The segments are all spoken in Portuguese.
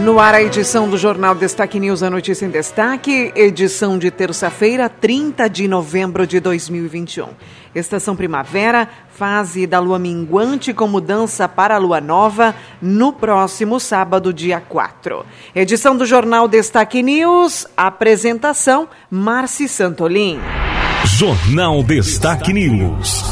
No ar, a edição do Jornal Destaque News, a notícia em destaque, edição de terça-feira, 30 de novembro de 2021. Estação primavera, fase da lua minguante com mudança para a lua nova no próximo sábado, dia 4. Edição do Jornal Destaque News, apresentação Marci Santolin. Jornal Destaque News.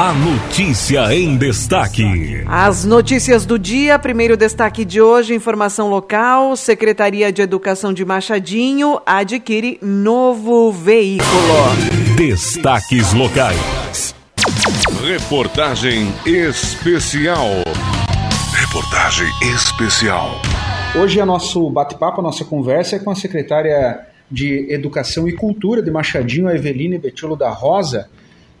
A notícia em destaque. As notícias do dia, primeiro destaque de hoje, informação local, Secretaria de Educação de Machadinho adquire novo veículo. Destaques locais. Reportagem especial. Reportagem especial. Hoje é nosso bate-papo, a nossa conversa é com a secretária de Educação e Cultura de Machadinho, a Eveline Betiolo da Rosa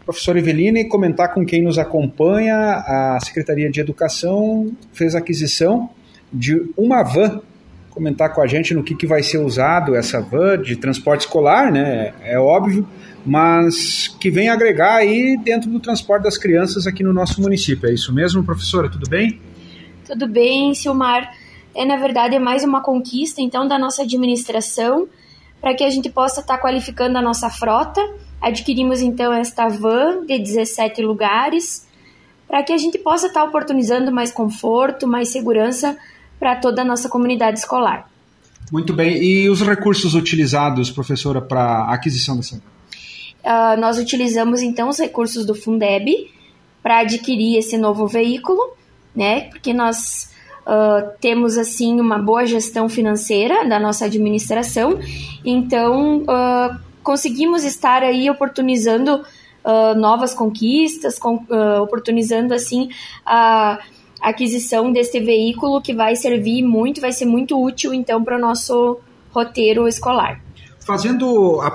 professor Eveline, comentar com quem nos acompanha, a Secretaria de Educação fez aquisição de uma van, comentar com a gente no que, que vai ser usado essa van de transporte escolar, né? É óbvio, mas que vem agregar aí dentro do transporte das crianças aqui no nosso município. É isso mesmo, professora? Tudo bem? Tudo bem, Silmar. É, na verdade, é mais uma conquista, então, da nossa administração, para que a gente possa estar tá qualificando a nossa frota Adquirimos então esta van de 17 lugares para que a gente possa estar oportunizando mais conforto, mais segurança para toda a nossa comunidade escolar. Muito bem. E os recursos utilizados, professora, para a aquisição dessa van? Uh, nós utilizamos então os recursos do Fundeb para adquirir esse novo veículo, né? Porque nós uh, temos assim uma boa gestão financeira da nossa administração, então uh, conseguimos estar aí oportunizando uh, novas conquistas, com, oportunizando assim a aquisição deste veículo que vai servir muito, vai ser muito útil então para o nosso roteiro escolar. Fazendo a,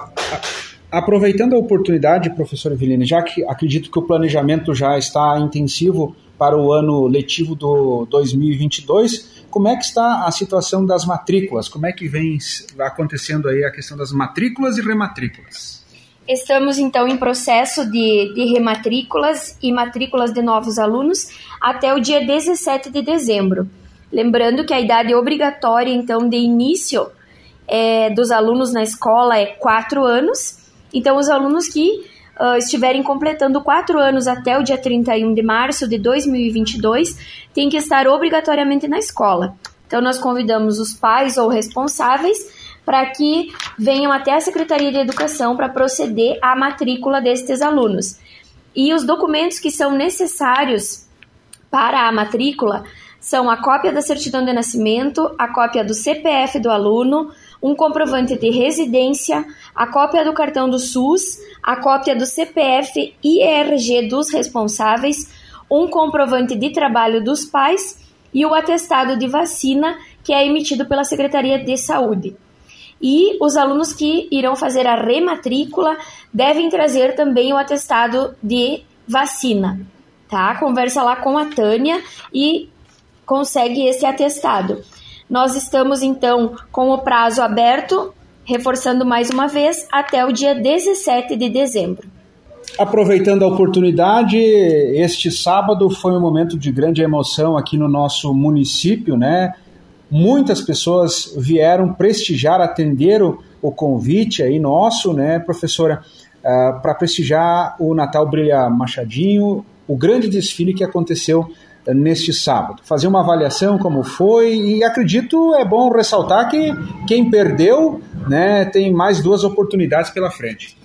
a, aproveitando a oportunidade, professora Eveline, já que acredito que o planejamento já está intensivo para o ano letivo do 2022, como é que está a situação das matrículas? Como é que vem acontecendo aí a questão das matrículas e rematrículas? Estamos então em processo de, de rematrículas e matrículas de novos alunos até o dia 17 de dezembro. Lembrando que a idade obrigatória então de início é, dos alunos na escola é 4 anos. Então, os alunos que uh, estiverem completando quatro anos até o dia 31 de março de 2022, têm que estar obrigatoriamente na escola. Então, nós convidamos os pais ou responsáveis para que venham até a Secretaria de Educação para proceder à matrícula destes alunos. E os documentos que são necessários para a matrícula são a cópia da certidão de nascimento, a cópia do CPF do aluno, um comprovante de residência, a cópia do cartão do SUS, a cópia do CPF e ERG dos responsáveis, um comprovante de trabalho dos pais e o atestado de vacina que é emitido pela Secretaria de Saúde. E os alunos que irão fazer a rematrícula devem trazer também o atestado de vacina, tá? Conversa lá com a Tânia e consegue esse atestado. Nós estamos então com o prazo aberto, reforçando mais uma vez, até o dia 17 de dezembro. Aproveitando a oportunidade, este sábado foi um momento de grande emoção aqui no nosso município, né? Muitas pessoas vieram prestigiar, atender o, convite aí nosso, né, professora, uh, para prestigiar o Natal Brilha Machadinho, o grande desfile que aconteceu neste sábado. Fazer uma avaliação como foi e acredito é bom ressaltar que quem perdeu né, tem mais duas oportunidades pela frente.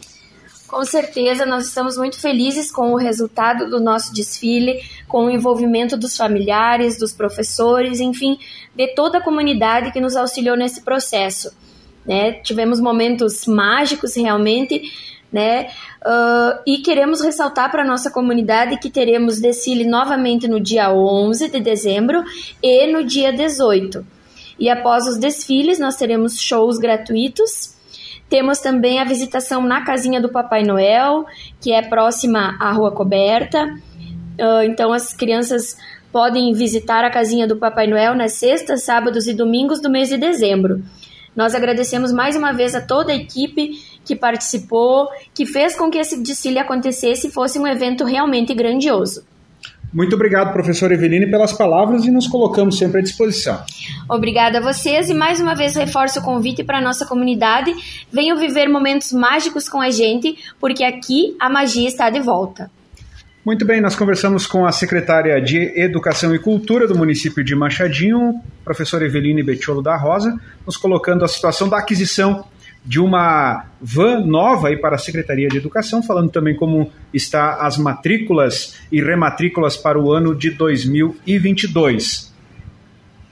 Com certeza, nós estamos muito felizes com o resultado do nosso desfile, com o envolvimento dos familiares, dos professores, enfim, de toda a comunidade que nos auxiliou nesse processo. Né? Tivemos momentos mágicos realmente né? Uh, e queremos ressaltar para a nossa comunidade que teremos desfile novamente no dia 11 de dezembro e no dia 18. E após os desfiles, nós teremos shows gratuitos, Temos também a visitação na casinha do Papai Noel, que é próxima à Rua Coberta. Uh, então as crianças podem visitar a casinha do Papai Noel nas sextas, sábados e domingos do mês de dezembro. Nós agradecemos mais uma vez a toda a equipe que participou, que fez com que esse desfile acontecesse e fosse um evento realmente grandioso. Muito obrigado, professor Eveline, pelas palavras e nos colocamos sempre à disposição. Obrigada a vocês e mais uma vez reforço o convite para a nossa comunidade. Venham viver momentos mágicos com a gente, porque aqui a magia está de volta. Muito bem, nós conversamos com a secretária de Educação e Cultura do município de Machadinho, professora Eveline Betiolo da Rosa, nos colocando a situação da aquisição de uma van nova aí para a Secretaria de Educação, falando também como está as matrículas e rematrículas para o ano de 2022.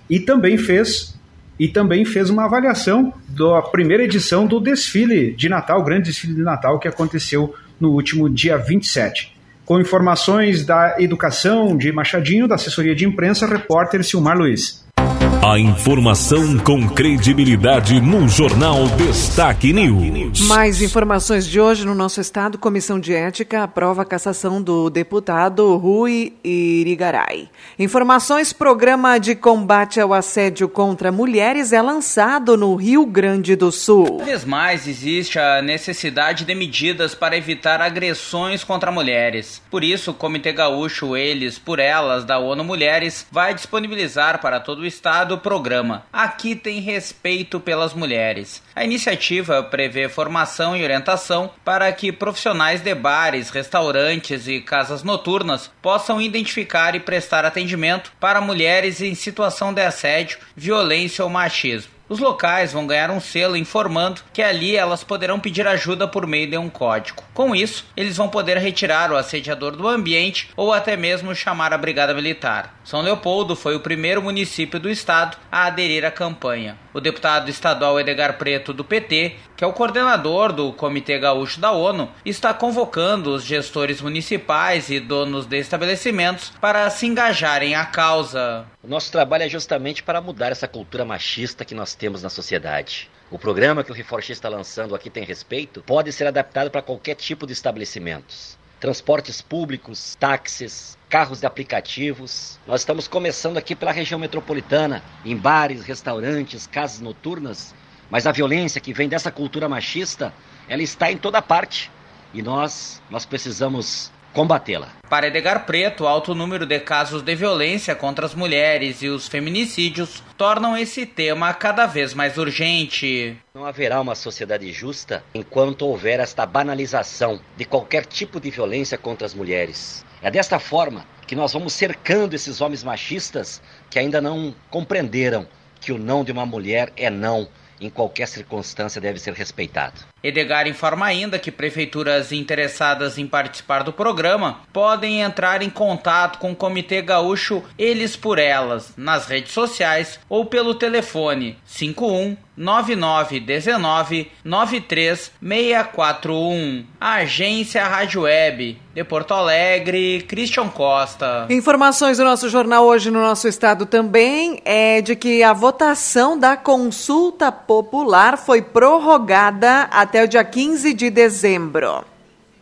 E também fez e também fez uma avaliação da primeira edição do desfile de Natal, o grande desfile de Natal que aconteceu no último dia 27. Com informações da educação de Machadinho, da assessoria de imprensa, repórter Silmar Luiz. A informação com credibilidade no Jornal Destaque News. Mais informações de hoje no nosso estado. Comissão de Ética aprova a cassação do deputado Rui Irigaray. Informações: Programa de combate ao assédio contra mulheres é lançado no Rio Grande do Sul. Cada vez mais existe a necessidade de medidas para evitar agressões contra mulheres. Por isso, o Comitê Gaúcho Eles por Elas da ONU Mulheres vai disponibilizar para todo o estado do programa Aqui tem respeito pelas mulheres. A iniciativa prevê formação e orientação para que profissionais de bares, restaurantes e casas noturnas possam identificar e prestar atendimento para mulheres em situação de assédio, violência ou machismo. Os locais vão ganhar um selo informando que ali elas poderão pedir ajuda por meio de um código. Com isso, eles vão poder retirar o assediador do ambiente ou até mesmo chamar a Brigada Militar. São Leopoldo foi o primeiro município do estado a aderir à campanha. O deputado estadual Edgar Preto, do PT, que é o coordenador do Comitê Gaúcho da ONU, está convocando os gestores municipais e donos de estabelecimentos para se engajarem à causa. O nosso trabalho é justamente para mudar essa cultura machista que nós temos na sociedade. O programa que o Reforche está lançando aqui tem respeito pode ser adaptado para qualquer tipo de estabelecimentos. Transportes públicos, táxis, carros de aplicativos. Nós estamos começando aqui pela região metropolitana, em bares, restaurantes, casas noturnas, mas a violência que vem dessa cultura machista, ela está em toda parte. E nós, nós precisamos combatê-la. Para Edgar Preto, o alto número de casos de violência contra as mulheres e os feminicídios tornam esse tema cada vez mais urgente. Não haverá uma sociedade justa enquanto houver esta banalização de qualquer tipo de violência contra as mulheres. É desta forma que nós vamos cercando esses homens machistas que ainda não compreenderam que o não de uma mulher é não em qualquer circunstância deve ser respeitado. Edgar informa ainda que prefeituras interessadas em participar do programa podem entrar em contato com o Comitê Gaúcho Eles por Elas nas redes sociais ou pelo telefone 51 9919 93641. Agência Rádio Web de Porto Alegre, Christian Costa. Informações do nosso jornal hoje no nosso estado também é de que a votação da consulta popular foi prorrogada até o dia 15 de dezembro.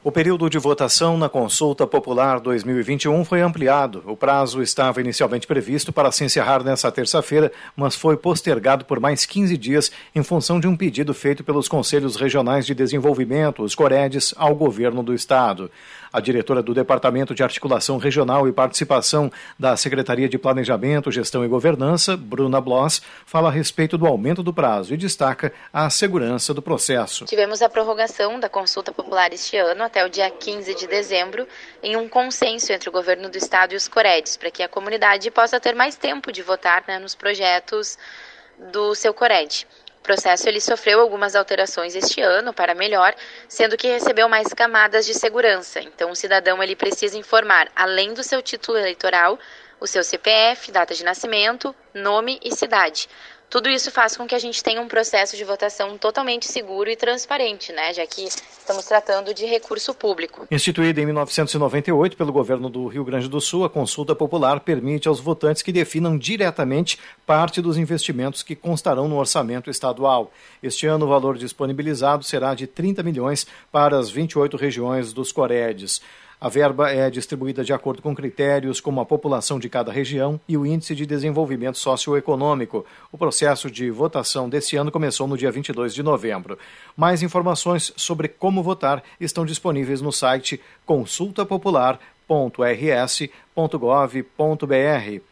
O período de votação na Consulta Popular 2021 foi ampliado. O prazo estava inicialmente previsto para se encerrar nesta terça-feira, mas foi postergado por mais 15 dias em função de um pedido feito pelos Conselhos Regionais de Desenvolvimento, os COREDES, ao governo do Estado. A diretora do Departamento de Articulação Regional e Participação da Secretaria de Planejamento, Gestão e Governança, Bruna Bloss, fala a respeito do aumento do prazo e destaca a segurança do processo. Tivemos a prorrogação da consulta popular este ano até o dia 15 de dezembro, em um consenso entre o governo do estado e os Coredes, para que a comunidade possa ter mais tempo de votar né, nos projetos do seu Cored processo ele sofreu algumas alterações este ano para melhor, sendo que recebeu mais camadas de segurança. Então, o cidadão ele precisa informar, além do seu título eleitoral, o seu CPF, data de nascimento, nome e cidade. Tudo isso faz com que a gente tenha um processo de votação totalmente seguro e transparente, né? Já que estamos tratando de recurso público. Instituída em 1998 pelo governo do Rio Grande do Sul, a consulta popular permite aos votantes que definam diretamente parte dos investimentos que constarão no orçamento estadual. Este ano, o valor disponibilizado será de 30 milhões para as 28 regiões dos Coredes. A verba é distribuída de acordo com critérios como a população de cada região e o índice de desenvolvimento socioeconômico. O processo de votação desse ano começou no dia 22 de novembro. Mais informações sobre como votar estão disponíveis no site consultapopular.rs.gov.br.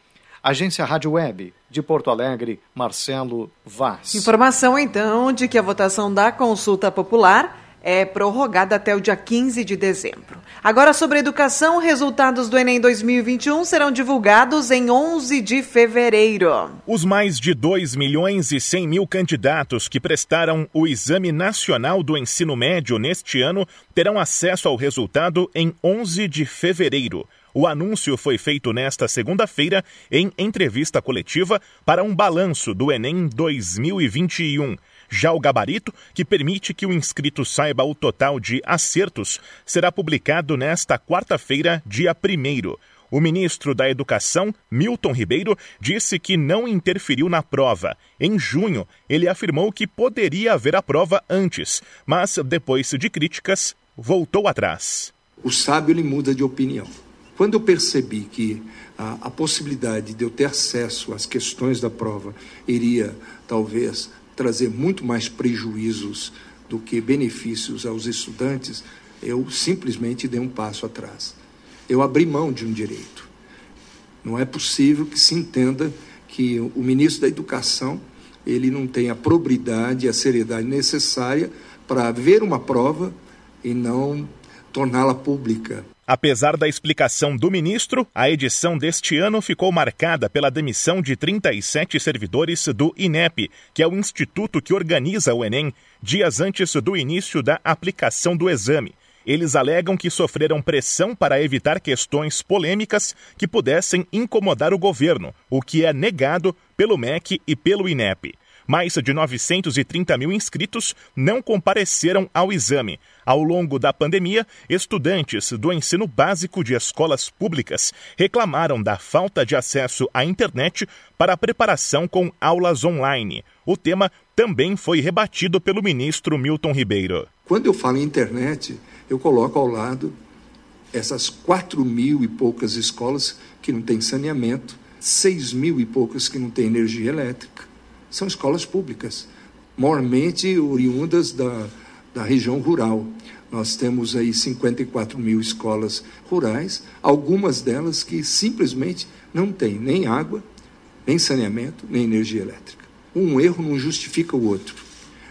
Agência Rádio Web de Porto Alegre, Marcelo Vaz. Informação então de que a votação da consulta popular é prorrogada até o dia 15 de dezembro. Agora, sobre educação, resultados do Enem 2021 serão divulgados em 11 de fevereiro. Os mais de 2 milhões e 100 mil candidatos que prestaram o Exame Nacional do Ensino Médio neste ano terão acesso ao resultado em 11 de fevereiro. O anúncio foi feito nesta segunda-feira em entrevista coletiva para um balanço do Enem 2021. Já o gabarito, que permite que o inscrito saiba o total de acertos, será publicado nesta quarta-feira, dia 1. O ministro da Educação, Milton Ribeiro, disse que não interferiu na prova. Em junho, ele afirmou que poderia haver a prova antes, mas depois de críticas, voltou atrás. O sábio ele muda de opinião. Quando eu percebi que a, a possibilidade de eu ter acesso às questões da prova iria talvez trazer muito mais prejuízos do que benefícios aos estudantes, eu simplesmente dei um passo atrás. Eu abri mão de um direito. Não é possível que se entenda que o ministro da Educação ele não tem a probidade e a seriedade necessária para ver uma prova e não torná-la pública. Apesar da explicação do ministro, a edição deste ano ficou marcada pela demissão de 37 servidores do INEP, que é o instituto que organiza o Enem, dias antes do início da aplicação do exame. Eles alegam que sofreram pressão para evitar questões polêmicas que pudessem incomodar o governo, o que é negado pelo MEC e pelo INEP. Mais de 930 mil inscritos não compareceram ao exame. Ao longo da pandemia, estudantes do ensino básico de escolas públicas reclamaram da falta de acesso à internet para a preparação com aulas online. O tema também foi rebatido pelo ministro Milton Ribeiro. Quando eu falo em internet, eu coloco ao lado essas quatro mil e poucas escolas que não têm saneamento, seis mil e poucas que não têm energia elétrica são escolas públicas, mormente oriundas da, da região rural. Nós temos aí 54 mil escolas rurais, algumas delas que simplesmente não têm nem água, nem saneamento, nem energia elétrica. Um erro não justifica o outro.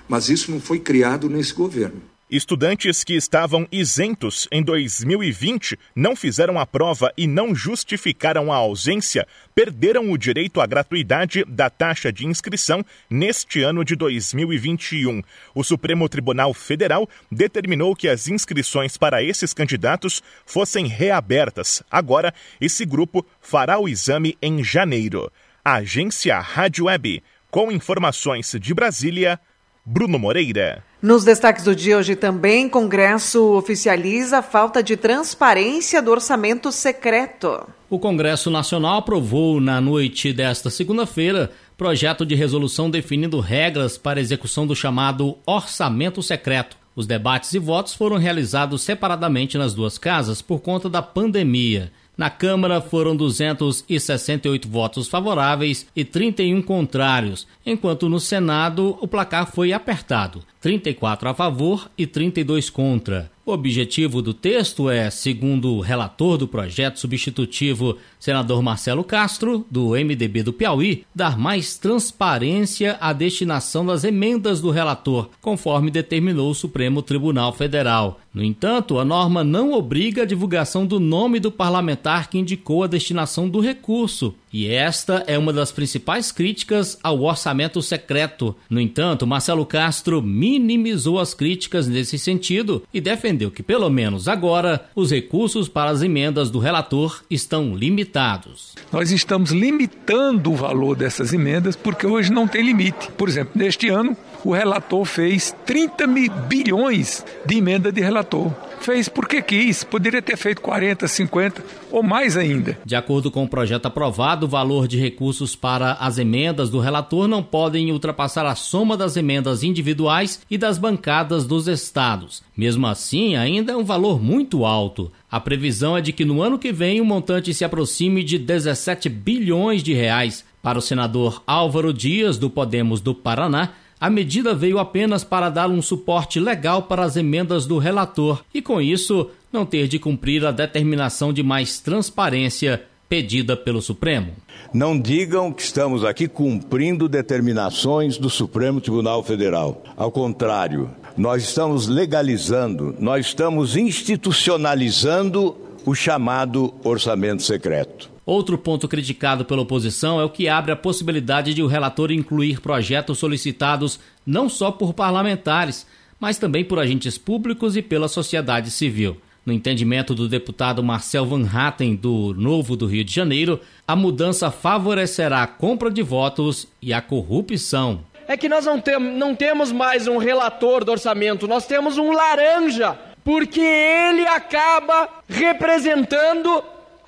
Mas isso não foi criado nesse governo. Estudantes que estavam isentos em 2020 não fizeram a prova e não justificaram a ausência, perderam o direito à gratuidade da taxa de inscrição neste ano de 2021. O Supremo Tribunal Federal determinou que as inscrições para esses candidatos fossem reabertas. Agora, esse grupo fará o exame em janeiro. Agência Rádio Web, com informações de Brasília. Bruno Moreira. Nos destaques do dia hoje também, Congresso oficializa a falta de transparência do orçamento secreto. O Congresso Nacional aprovou na noite desta segunda-feira projeto de resolução definindo regras para execução do chamado orçamento secreto. Os debates e votos foram realizados separadamente nas duas casas por conta da pandemia. Na Câmara foram 268 votos favoráveis e 31 contrários, enquanto no Senado o placar foi apertado: 34 a favor e 32 contra. O objetivo do texto é, segundo o relator do projeto substitutivo, senador Marcelo Castro, do MDB do Piauí, dar mais transparência à destinação das emendas do relator, conforme determinou o Supremo Tribunal Federal. No entanto, a norma não obriga a divulgação do nome do parlamentar que indicou a destinação do recurso E esta é uma das principais críticas ao orçamento secreto. No entanto, Marcelo Castro minimizou as críticas nesse sentido e defendeu que, pelo menos agora, os recursos para as emendas do relator estão limitados. Nós estamos limitando o valor dessas emendas porque hoje não tem limite. Por exemplo, neste ano, o relator fez 30 bilhões de emenda de relator fez porque quis, poderia ter feito 40, 50 ou mais ainda. De acordo com o projeto aprovado, o valor de recursos para as emendas do relator não podem ultrapassar a soma das emendas individuais e das bancadas dos estados. Mesmo assim, ainda é um valor muito alto. A previsão é de que no ano que vem o montante se aproxime de 17 bilhões de reais. Para o senador Álvaro Dias, do Podemos do Paraná, a medida veio apenas para dar um suporte legal para as emendas do relator e, com isso, não ter de cumprir a determinação de mais transparência pedida pelo Supremo. Não digam que estamos aqui cumprindo determinações do Supremo Tribunal Federal. Ao contrário, nós estamos legalizando, nós estamos institucionalizando o chamado orçamento secreto. Outro ponto criticado pela oposição é o que abre a possibilidade de o relator incluir projetos solicitados não só por parlamentares, mas também por agentes públicos e pela sociedade civil. No entendimento do deputado Marcel Van Hatten, do Novo do Rio de Janeiro, a mudança favorecerá a compra de votos e a corrupção. É que nós não, tem, não temos mais um relator do orçamento, nós temos um laranja, porque ele acaba representando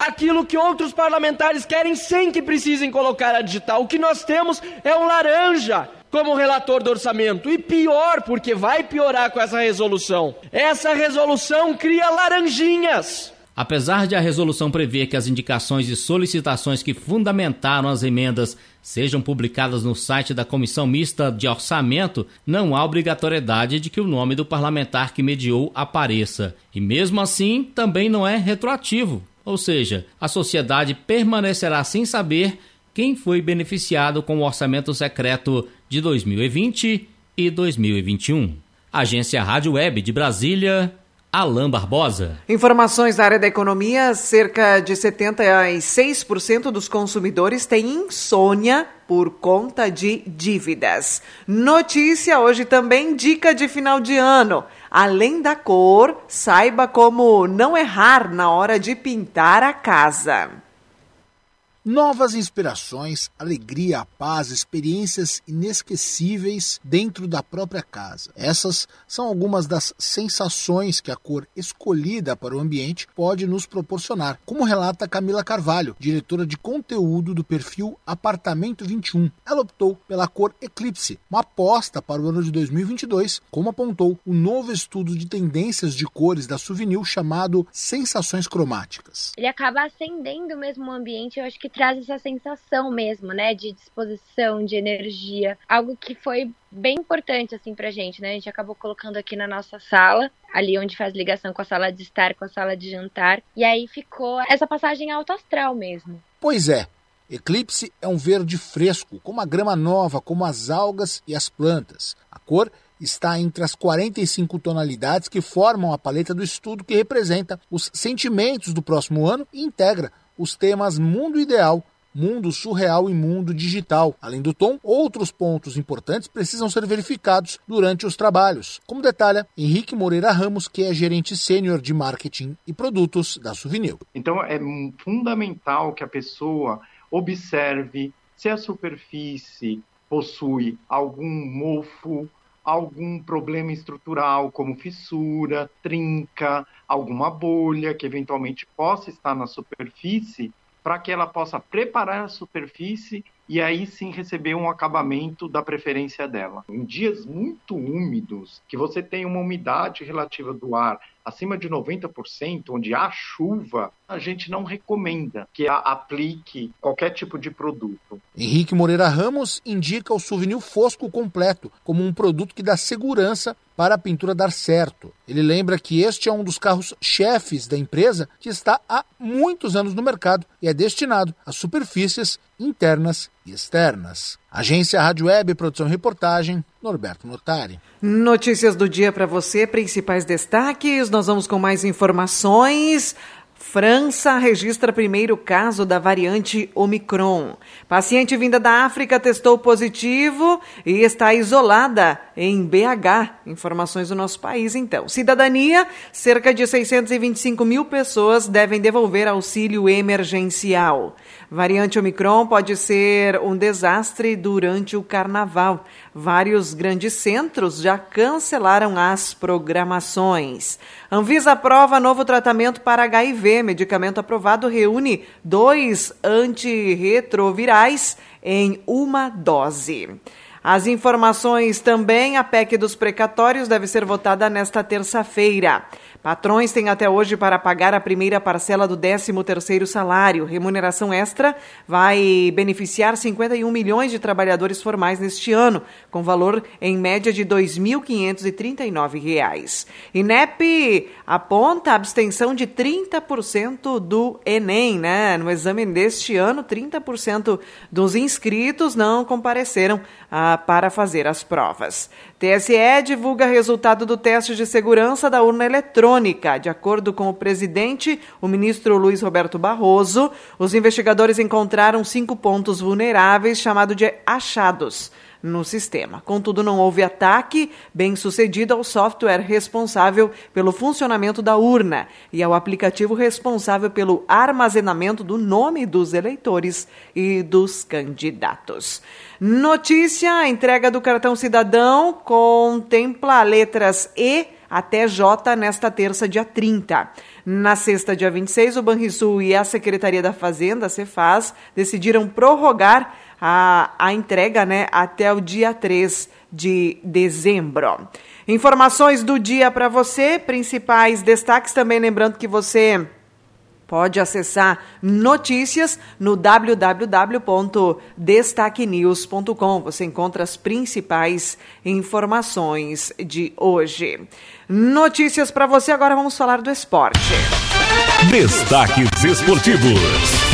aquilo que outros parlamentares querem sem que precisem colocar a digital. O que nós temos é um laranja como relator do orçamento. E pior, porque vai piorar com essa resolução. Essa resolução cria laranjinhas. Apesar de a resolução prever que as indicações e solicitações que fundamentaram as emendas sejam publicadas no site da Comissão Mista de Orçamento, não há obrigatoriedade de que o nome do parlamentar que mediou apareça. E mesmo assim, também não é retroativo. Ou seja, a sociedade permanecerá sem saber quem foi beneficiado com o orçamento secreto de 2020 e 2021. Agência Rádio Web de Brasília, Alain Barbosa. Informações da área da economia: cerca de 76% dos consumidores têm insônia por conta de dívidas. Notícia hoje também: dica de final de ano. Além da cor, saiba como não errar na hora de pintar a casa. Novas inspirações, alegria, paz, experiências inesquecíveis dentro da própria casa. Essas são algumas das sensações que a cor escolhida para o ambiente pode nos proporcionar, como relata Camila Carvalho, diretora de conteúdo do perfil Apartamento 21. Ela optou pela cor Eclipse, uma aposta para o ano de 2022, como apontou o novo estudo de tendências de cores da Souvenir chamado Sensações Cromáticas. Ele acaba acendendo mesmo o ambiente, eu acho que traz essa sensação mesmo, né, de disposição, de energia, algo que foi bem importante assim pra gente, né? A gente acabou colocando aqui na nossa sala, ali onde faz ligação com a sala de estar, com a sala de jantar, e aí ficou essa passagem alto astral mesmo. Pois é. Eclipse é um verde fresco, como a grama nova, como as algas e as plantas. A cor está entre as 45 tonalidades que formam a paleta do estudo que representa os sentimentos do próximo ano e integra os temas mundo ideal, mundo surreal e mundo digital. Além do tom, outros pontos importantes precisam ser verificados durante os trabalhos, como detalha Henrique Moreira Ramos, que é gerente sênior de marketing e produtos da Souvenir. Então é fundamental que a pessoa observe se a superfície possui algum mofo, algum problema estrutural, como fissura, trinca, alguma bolha que eventualmente possa estar na superfície, para que ela possa preparar a superfície e aí sim receber um acabamento da preferência dela. Em dias muito úmidos, que você tem uma umidade relativa do ar acima de 90%, onde há chuva, a gente não recomenda que aplique qualquer tipo de produto. Henrique Moreira Ramos indica o souvenir fosco completo como um produto que dá segurança para a pintura dar certo. Ele lembra que este é um dos carros chefes da empresa que está há muitos anos no mercado e é destinado a superfícies internas e externas. Agência Rádio Web, produção e reportagem, Norberto Notari. Notícias do dia para você, principais destaques. Nós vamos com mais informações. França registra primeiro caso da variante Omicron. Paciente vinda da África testou positivo e está isolada em BH. Informações do nosso país, então. Cidadania: cerca de 625 mil pessoas devem devolver auxílio emergencial. Variante Omicron pode ser um desastre durante o carnaval. Vários grandes centros já cancelaram as programações. Anvisa aprova novo tratamento para HIV. Medicamento aprovado reúne dois antirretrovirais em uma dose. As informações também, a PEC dos precatórios deve ser votada nesta terça-feira. Patrões têm até hoje para pagar a primeira parcela do 13º salário. Remuneração extra vai beneficiar 51 milhões de trabalhadores formais neste ano, com valor em média de R$ 2.539. INEP aponta a abstenção de 30% do Enem, né? No exame deste ano, 30% dos inscritos não compareceram para fazer as provas. TSE divulga resultado do teste de segurança da urna eletrônica. De acordo com o presidente, o ministro Luiz Roberto Barroso, os investigadores encontraram cinco pontos vulneráveis, chamado de achados no sistema. Contudo, não houve ataque bem sucedido ao software responsável pelo funcionamento da urna e ao aplicativo responsável pelo armazenamento do nome dos eleitores e dos candidatos. Notícia: a entrega do cartão cidadão contempla letras E até J nesta terça, dia 30. Na sexta, dia 26, o Banrisul e a Secretaria da Fazenda, Cefaz, decidiram prorrogar a, a entrega né, até o dia 3 de dezembro. Informações do dia para você, principais destaques também, lembrando que você pode acessar notícias no www.destaquenews.com. Você encontra as principais informações de hoje. Notícias para você, agora vamos falar do esporte. Destaques esportivos.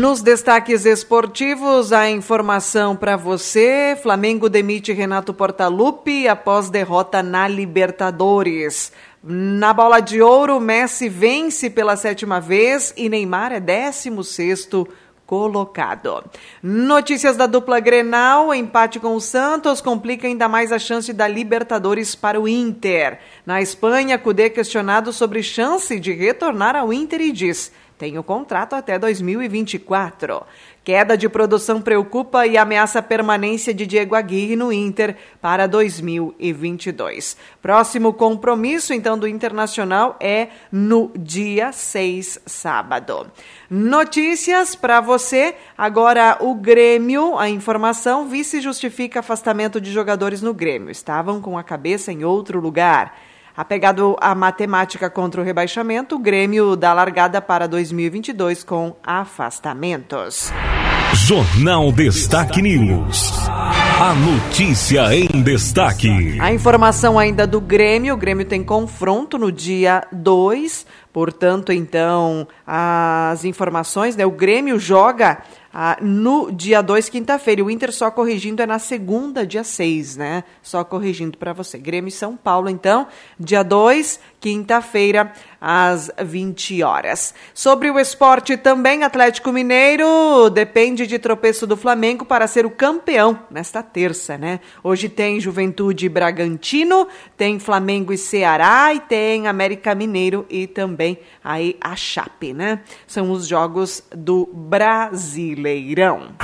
Nos destaques esportivos, a informação para você: Flamengo demite Renato Portaluppi após derrota na Libertadores. Na bola de ouro, Messi vence pela sétima vez e Neymar é 16 sexto colocado. Notícias da dupla Grenal, empate com o Santos complica ainda mais a chance da Libertadores para o Inter. Na Espanha, Cudê questionado sobre chance de retornar ao Inter e diz: tem o contrato até 2024. Queda de produção preocupa e ameaça a permanência de Diego Aguirre no Inter para 2022. Próximo compromisso, então, do Internacional é no dia 6, sábado. Notícias para você. Agora, o Grêmio, a informação: vice justifica afastamento de jogadores no Grêmio. Estavam com a cabeça em outro lugar. Apegado à matemática contra o rebaixamento, o Grêmio dá largada para 2022 com afastamentos. Jornal Destaque News. A notícia em destaque. A informação ainda do Grêmio. O Grêmio tem confronto no dia 2. Portanto, então, as informações, né? O Grêmio joga ah, no dia 2, quinta-feira. O Inter só corrigindo é na segunda, dia 6, né? Só corrigindo para você. Grêmio e São Paulo, então, dia 2, quinta-feira, às 20 horas. Sobre o esporte também, Atlético Mineiro depende de tropeço do Flamengo para ser o campeão nesta terça, né? Hoje tem Juventude Bragantino, tem Flamengo e Ceará e tem América Mineiro e também aí a Chape, né? São os jogos do Brasil. Brasileirão.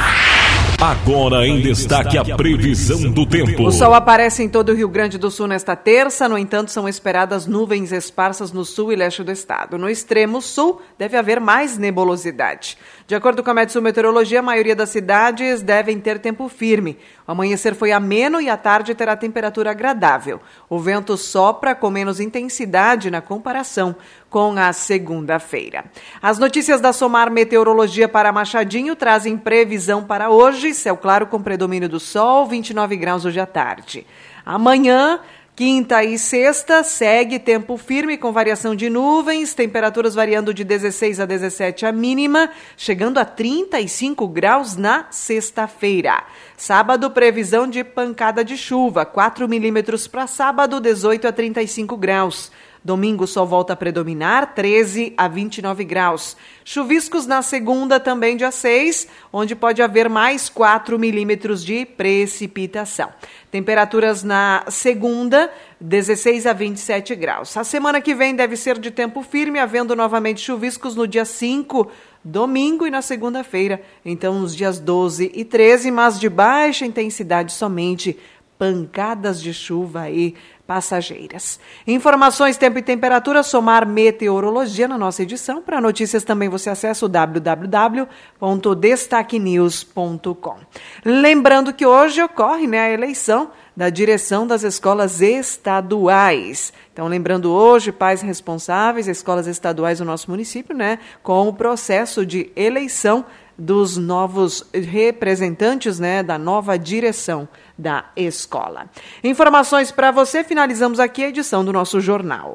Agora em destaque a previsão do tempo. O sol aparece em todo o Rio Grande do Sul nesta terça, no entanto, são esperadas nuvens esparsas no sul e leste do estado. No extremo sul, deve haver mais nebulosidade. De acordo com a Metsu Meteorologia, a maioria das cidades devem ter tempo firme. O amanhecer foi ameno e a tarde terá temperatura agradável. O vento sopra com menos intensidade na comparação com a segunda-feira. As notícias da Somar Meteorologia para Machadinho trazem previsão para hoje, céu claro com predomínio do sol, 29 graus hoje à tarde. Amanhã Quinta e sexta segue tempo firme com variação de nuvens, temperaturas variando de 16 a 17 a mínima, chegando a 35 graus na sexta-feira. Sábado, previsão de pancada de chuva, 4 milímetros para sábado, 18 a 35 graus. Domingo sol volta a predominar, 13 a 29 graus. Chuviscos na segunda, também dia 6, onde pode haver mais 4 milímetros de precipitação. Temperaturas na segunda, 16 a 27 graus. A semana que vem deve ser de tempo firme, havendo novamente chuviscos no dia 5 domingo e na segunda-feira, então nos dias 12 e 13, mas de baixa intensidade somente, pancadas de chuva aí passageiras. Informações, tempo e temperatura, somar meteorologia na nossa edição. Para notícias também você acessa o www.destaquenews.com. Lembrando que hoje ocorre né, a eleição da direção das escolas estaduais. Então, lembrando hoje, pais responsáveis, escolas estaduais do nosso município, né, com o processo de eleição dos novos representantes, né, da nova direção da escola. Informações para você, finalizamos aqui a edição do nosso jornal.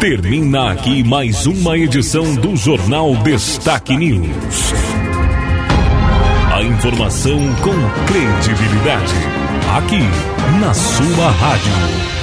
Termina aqui mais uma edição do Jornal Destaque News. A informação com credibilidade. Aqui, na sua rádio.